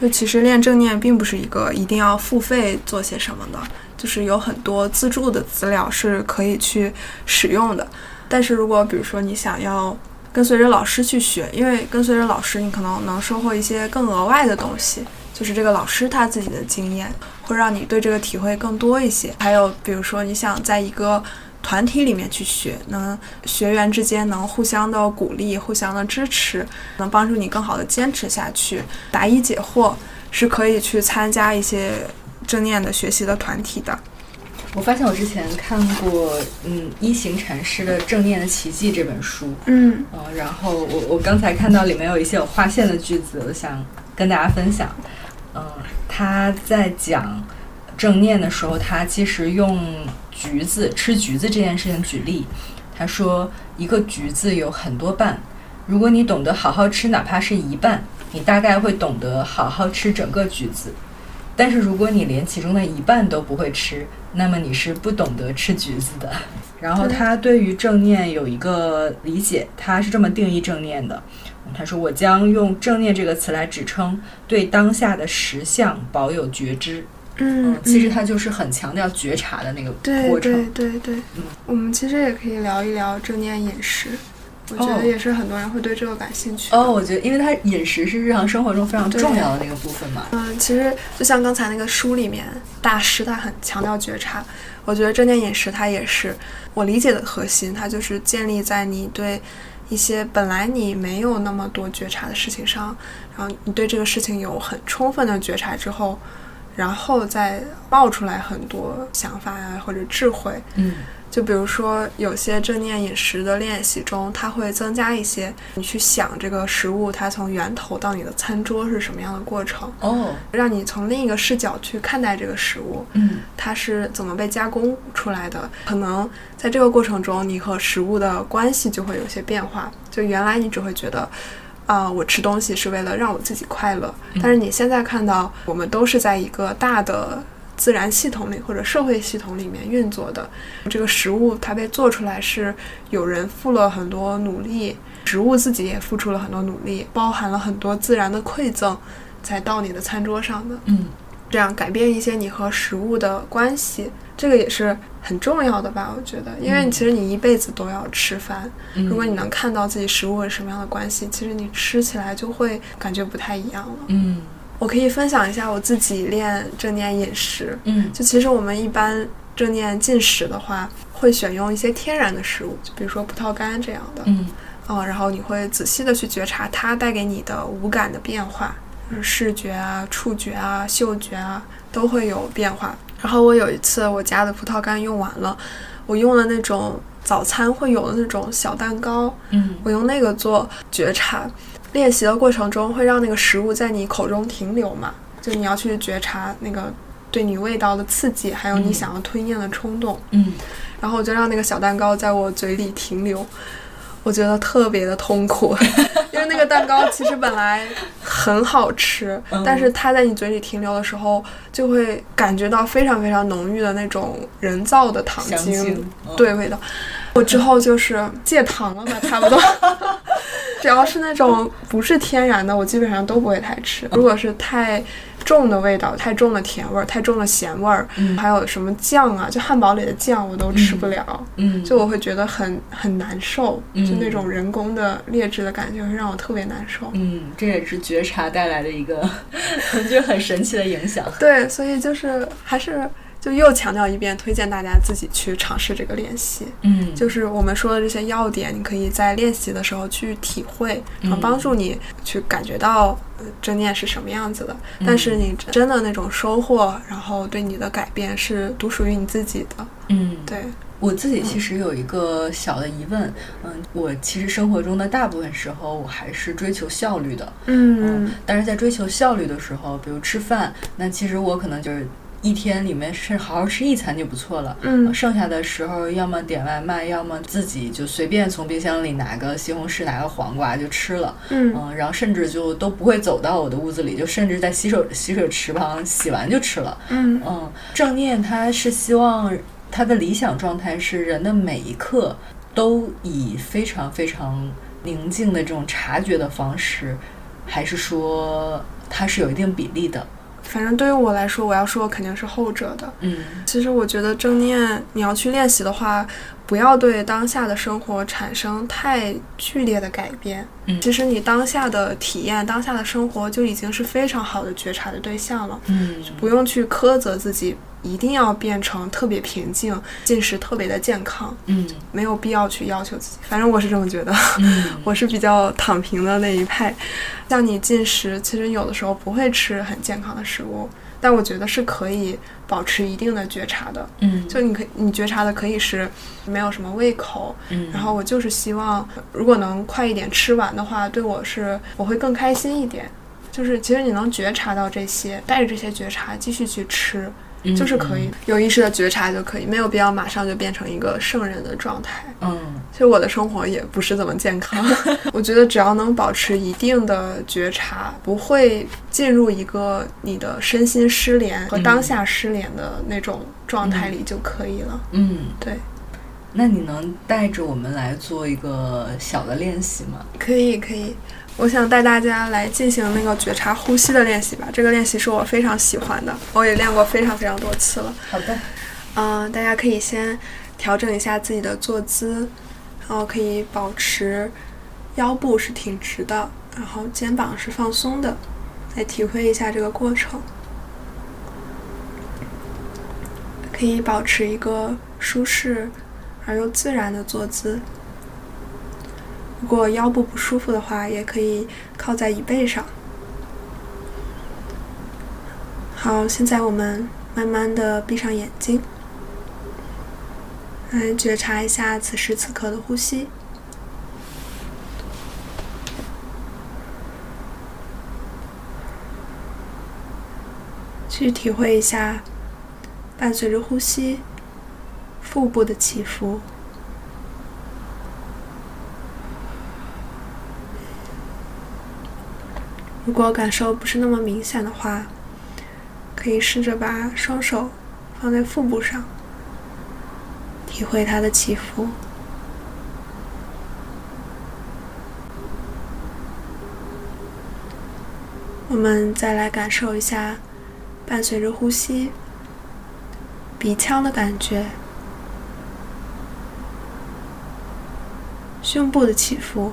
就其实练正念并不是一个一定要付费做些什么的，就是有很多自助的资料是可以去使用的。但是如果比如说你想要跟随着老师去学，因为跟随着老师，你可能能收获一些更额外的东西，就是这个老师他自己的经验会让你对这个体会更多一些。还有比如说你想在一个团体里面去学，能学员之间能互相的鼓励、互相的支持，能帮助你更好的坚持下去。答疑解惑是可以去参加一些正念的学习的团体的。我发现我之前看过，嗯，一行禅师的《正念的奇迹》这本书，嗯，呃，然后我我刚才看到里面有一些有划线的句子，我想跟大家分享。嗯，他在讲。正念的时候，他其实用橘子吃橘子这件事情举例。他说，一个橘子有很多瓣，如果你懂得好好吃，哪怕是一瓣，你大概会懂得好好吃整个橘子。但是如果你连其中的一半都不会吃，那么你是不懂得吃橘子的。然后他对于正念有一个理解，他是这么定义正念的。他说：“我将用正念这个词来指称对当下的实相保有觉知。”嗯，其实他就是很强调觉察的那个过程。对对对对，嗯，我们其实也可以聊一聊正念饮食。我觉得也是很多人会对这个感兴趣。哦，我觉得，因为它饮食是日常生活中非常重要的那个部分嘛。嗯，其实就像刚才那个书里面，大师他很强调觉察。我觉得正念饮食它也是我理解的核心，它就是建立在你对一些本来你没有那么多觉察的事情上，然后你对这个事情有很充分的觉察之后，然后再冒出来很多想法啊或者智慧。嗯。就比如说，有些正念饮食的练习中，它会增加一些你去想这个食物它从源头到你的餐桌是什么样的过程哦，让你从另一个视角去看待这个食物，嗯，它是怎么被加工出来的？可能在这个过程中，你和食物的关系就会有些变化。就原来你只会觉得，啊，我吃东西是为了让我自己快乐，但是你现在看到，我们都是在一个大的。自然系统里或者社会系统里面运作的这个食物，它被做出来是有人付了很多努力，食物自己也付出了很多努力，包含了很多自然的馈赠，才到你的餐桌上的。嗯，这样改变一些你和食物的关系，这个也是很重要的吧？我觉得，因为其实你一辈子都要吃饭，如果你能看到自己食物是什么样的关系，其实你吃起来就会感觉不太一样了。嗯。我可以分享一下我自己练正念饮食。嗯，就其实我们一般正念进食的话，会选用一些天然的食物，就比如说葡萄干这样的。嗯，哦，然后你会仔细的去觉察它带给你的五感的变化，视觉啊、触觉啊、嗅觉啊都会有变化。然后我有一次我家的葡萄干用完了，我用了那种早餐会有的那种小蛋糕。嗯，我用那个做觉察。练习的过程中会让那个食物在你口中停留嘛？就你要去觉察那个对你味道的刺激，还有你想要吞咽的冲动。嗯，然后我就让那个小蛋糕在我嘴里停留，我觉得特别的痛苦，因为那个蛋糕其实本来很好吃，但是它在你嘴里停留的时候，就会感觉到非常非常浓郁的那种人造的糖精，对味道。我之后就是戒糖了吧，差不多。只要是那种不是天然的，我基本上都不会太吃。如果是太重的味道、太重的甜味儿、太重的咸味儿，还有什么酱啊，就汉堡里的酱我都吃不了。嗯，就我会觉得很很难受，就那种人工的劣质的感觉会让我特别难受。嗯，这也是觉察带来的一个，就很神奇的影响。对，所以就是还是。就又强调一遍，推荐大家自己去尝试这个练习。嗯，就是我们说的这些要点，你可以在练习的时候去体会，然后帮助你去感觉到正念是什么样子的。但是你真的那种收获，然后对你的改变是独属于你自己的。嗯，对我自己其实有一个小的疑问，嗯，我其实生活中的大部分时候我还是追求效率的。嗯，但是在追求效率的时候，比如吃饭，那其实我可能就是。一天里面是好好吃一餐就不错了，嗯，剩下的时候要么点外卖，要么自己就随便从冰箱里拿个西红柿，拿个黄瓜就吃了，嗯，然后甚至就都不会走到我的屋子里，就甚至在洗手 洗手池旁洗完就吃了，嗯。嗯，正念他是希望他的理想状态是人的每一刻都以非常非常宁静的这种察觉的方式，还是说它是有一定比例的？反正对于我来说，我要说肯定是后者的。嗯，其实我觉得正念你要去练习的话，不要对当下的生活产生太剧烈的改变。嗯，其实你当下的体验、当下的生活就已经是非常好的觉察的对象了。嗯，不用去苛责自己。一定要变成特别平静，进食特别的健康。嗯，没有必要去要求自己。反正我是这么觉得。嗯，我是比较躺平的那一派。像你进食，其实有的时候不会吃很健康的食物，但我觉得是可以保持一定的觉察的。嗯，就你可你觉察的可以是没有什么胃口。嗯，然后我就是希望，如果能快一点吃完的话，对我是我会更开心一点。就是其实你能觉察到这些，带着这些觉察继续去吃，嗯就是可以有意识的觉察就可以，没有必要马上就变成一个圣人的状态。嗯其实我的生活也不是怎么健康，我觉得只要能保持一定的觉察，不会进入一个你的身心失联和当下失联的那种状态里就可以了。嗯，对，那你能带着我们来做一个小的练习吗？可以可以。我想带大家来进行那个觉察呼吸的练习吧。这个练习是我非常喜欢的，我也练过非常非常多次了。好的，嗯、大家可以先调整一下自己的坐姿，然后可以保持腰部是挺直的，然后肩膀是放松的，来体会一下这个过程。可以保持一个舒适而又自然的坐姿。如果腰部不舒服的话，也可以靠在椅背上。好，现在我们慢慢的闭上眼睛。来觉察一下此时此刻的呼吸，去体会一下伴随着呼吸腹部的起伏。如果感受不是那么明显的话，可以试着把双手放在腹部上。体会它的起伏。我们再来感受一下，伴随着呼吸，鼻腔的感觉，胸部的起伏。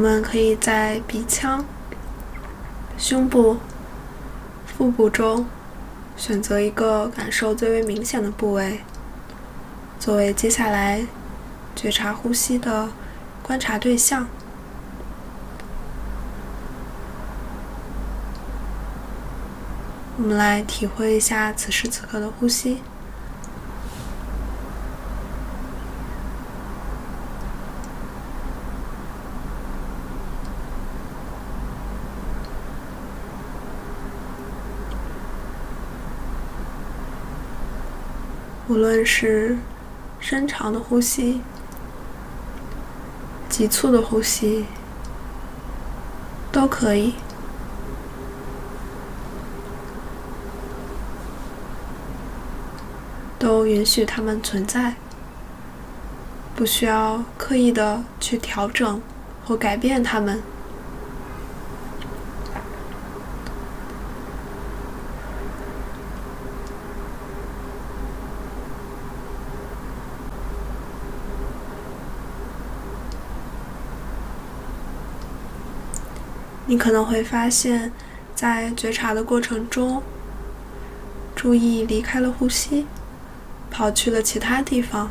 我们可以在鼻腔、胸部、腹部中选择一个感受最为明显的部位，作为接下来觉察呼吸的观察对象。我们来体会一下此时此刻的呼吸。无论是深长的呼吸、急促的呼吸，都可以。都允许它们存在，不需要刻意的去调整或改变它们。你可能会发现，在觉察的过程中，注意离开了呼吸，跑去了其他地方，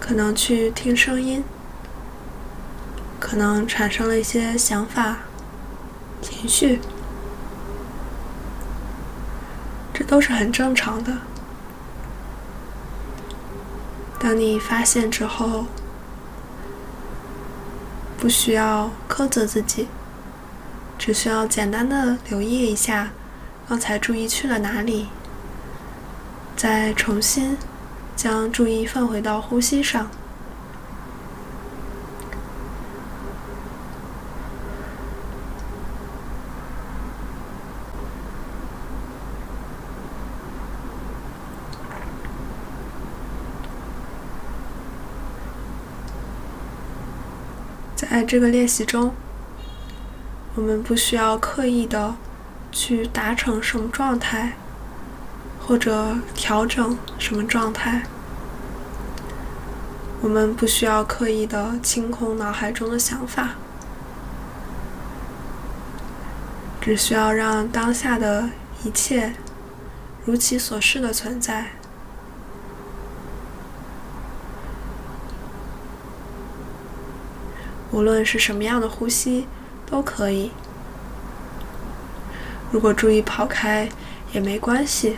可能去听声音，可能产生了一些想法、情绪，这都是很正常的。当你发现之后，不需要苛责自己，只需要简单的留意一下刚才注意去了哪里，再重新将注意放回到呼吸上。在这个练习中，我们不需要刻意的去达成什么状态，或者调整什么状态。我们不需要刻意的清空脑海中的想法，只需要让当下的一切如其所示的存在。无论是什么样的呼吸，都可以。如果注意跑开也没关系，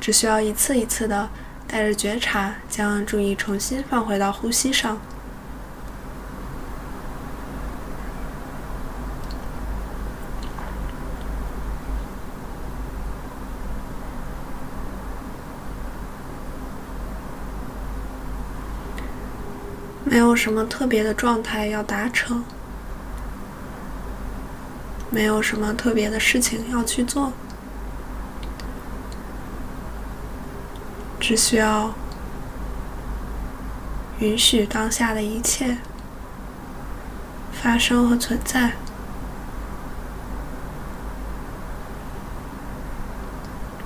只需要一次一次的带着觉察，将注意重新放回到呼吸上。没有什么特别的状态要达成，没有什么特别的事情要去做，只需要允许当下的一切发生和存在，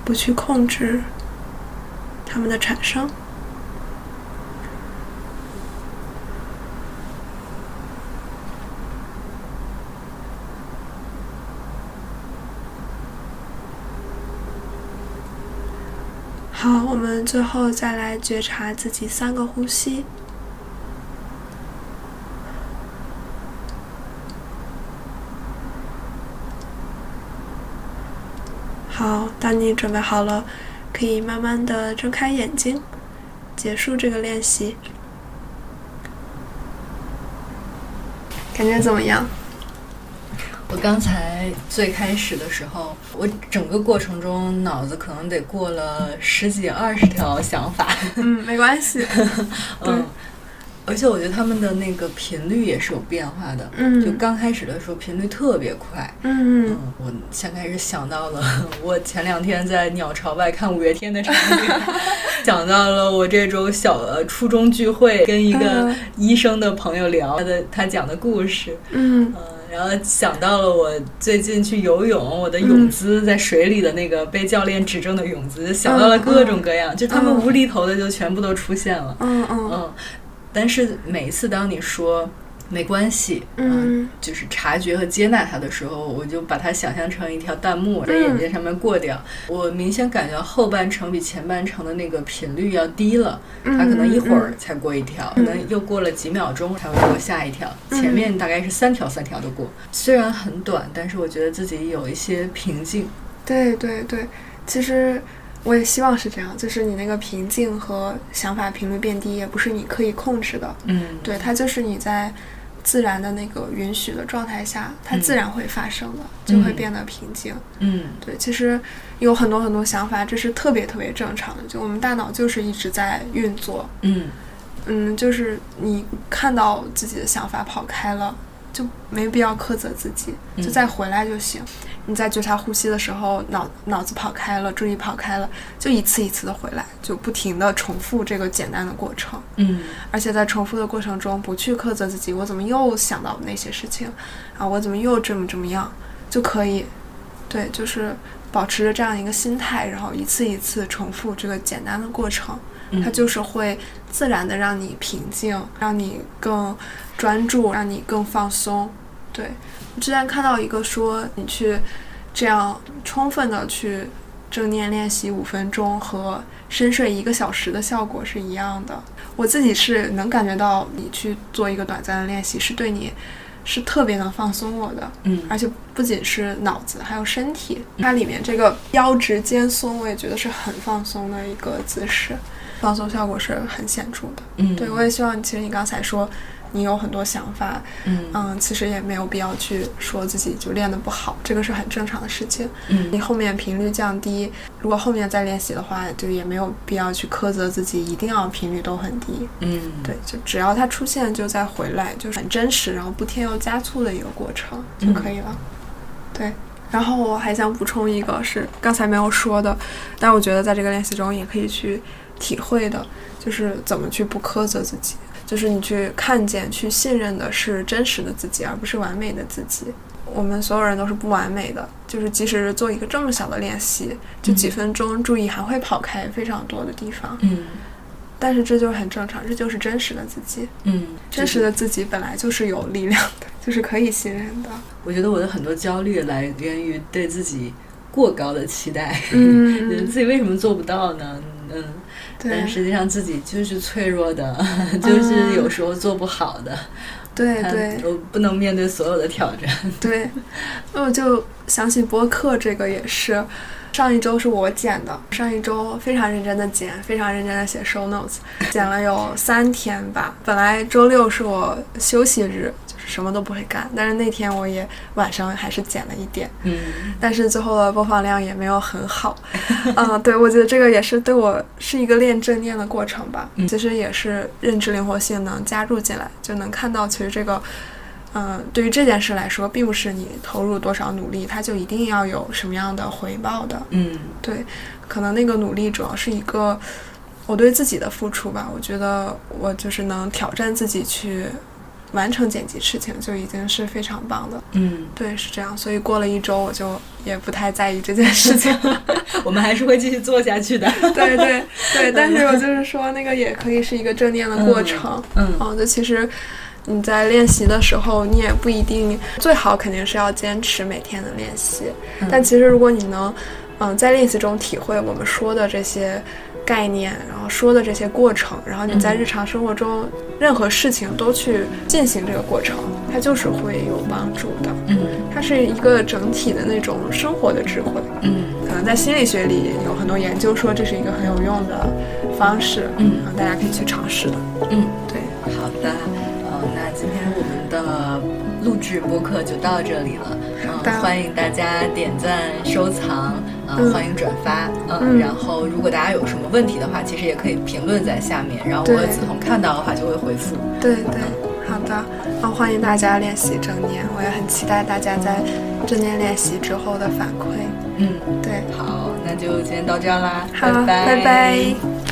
不去控制它们的产生。好，我们最后再来觉察自己三个呼吸。好，当你准备好了，可以慢慢的睁开眼睛，结束这个练习。感觉怎么样？我刚才最开始的时候，我整个过程中脑子可能得过了十几二十条想法。嗯，没关系。嗯，而且我觉得他们的那个频率也是有变化的。嗯，就刚开始的时候频率特别快。嗯嗯，我先开始想到了 我前两天在鸟巢外看五月天的场景，想到了我这周小呃初中聚会跟一个医生的朋友聊他的他讲的故事。嗯。然后想到了我最近去游泳，我的泳姿在水里的那个被教练指正的泳姿，想到了各种各样，就他们无厘头的就全部都出现了。嗯嗯嗯。但是每一次当你说。没关系，嗯，就是察觉和接纳它的时候，我就把它想象成一条弹幕在眼睛上面过掉。我明显感觉后半程比前半程的那个频率要低了，它可能一会儿才过一条，可能又过了几秒钟才会过下一条。前面大概是三条三条的过，虽然很短，但是我觉得自己有一些平静。对对对，其实我也希望是这样，就是你那个平静和想法频率变低，也不是你刻意控制的。嗯，对，它就是你在。自然的那个允许的状态下，它自然会发生的，就会变得平静。嗯，对，其实有很多很多想法，这是特别特别正常的。就我们大脑就是一直在运作。嗯嗯，就是你看到自己的想法跑开了，就没必要苛责自己，就再回来就行。你在觉察呼吸的时候，脑脑子跑开了，注意跑开了，就一次一次的回来，就不停的重复这个简单的过程。嗯，而且在重复的过程中，不去苛责自己，我怎么又想到那些事情，啊，我怎么又这么这么样，就可以，对，就是保持着这样一个心态，然后一次一次重复这个简单的过程，它就是会自然的让你平静，让你更专注，让你更放松，对我。之前看到一个说，你去这样充分的去正念练习五分钟和深睡一个小时的效果是一样的。我自己是能感觉到，你去做一个短暂的练习是对你是特别能放松我的，嗯，而且不仅是脑子，还有身体。它里面这个腰直肩松，我也觉得是很放松的一个姿势，放松效果是很显著的。嗯，对我也希望，其实你刚才说。你有很多想法，嗯嗯，其实也没有必要去说自己就练得不好，这个是很正常的事情。嗯，你后面频率降低，如果后面再练习的话，就也没有必要去苛责自己，一定要频率都很低。嗯，对，就只要它出现就再回来，就是很真实，然后不添油加醋的一个过程就可以了。对，然后我还想补充一个，是刚才没有说的，但我觉得在这个练习中也可以去体会的，就是怎么去不苛责自己。就是你去看见、去信任的是真实的自己，而不是完美的自己。我们所有人都是不完美的，就是即使是做一个这么小的练习，就几分钟，注意还会跑开非常多的地方。嗯，但是这就是很正常，这就是真实的自己。嗯，真实的自己本来就是有力量的，就是可以信任的。我觉得我的很多焦虑来源于对自己过高的期待，嗯，自己为什么做不到呢？嗯，对但实际上自己就是脆弱的，就是有时候做不好的，对对我不能面对所有的挑战。对，那我就想起播客这个也是，上一周是我剪的，上一周非常认真的剪，非常认真的写 show notes，剪了有三天吧。本来周六是我休息日，就是什么都不会干，但是那天我也晚上还是剪了一点，嗯但是最后的播放量也没有很好。嗯，对，我觉得这个也是对我是一个练正念的过程吧。嗯其实也是认知灵活性能加入进来，就能看到其实这个。嗯，对于这件事来说，并不是你投入多少努力，它就一定要有什么样的回报的。嗯对，可能那个努力主要是一个我对自己的付出吧。我觉得我就是能挑战自己去完成剪辑事情，就已经是非常棒的。嗯，对，是这样。所以过了一周，我就也不太在意这件事情了。我们还是会继续做下去的。对对对，但是我就是说，那个也可以是一个正念的过程。嗯嗯，就其实你在练习的时候，你也不一定最好肯定是要坚持每天的练习，嗯但其实如果你能，嗯，在练习中体会我们说的这些概念，然后说的这些过程，然后你在嗯日常生活中任何事情都去进行这个过程，它就是会有帮助的。嗯它是一个整体的那种生活的智慧。嗯可能在心理学里有很多研究说这是一个很有用的方式，嗯然后大家可以去尝试的。嗯，对，好的。呃，那今天我们的录制播客就到这里了。嗯、的欢迎大家点赞、收藏，呃，嗯。欢迎转发，呃、嗯。然后如果大家有什么问题的话，其实也可以评论在下面，然后我梓潼看到的话就会回复。对对，好的。然后欢迎大家练习正念，我也很期待大家在正念练习之后的反馈。嗯，对，好，那就今天到这儿啦，拜，拜。拜拜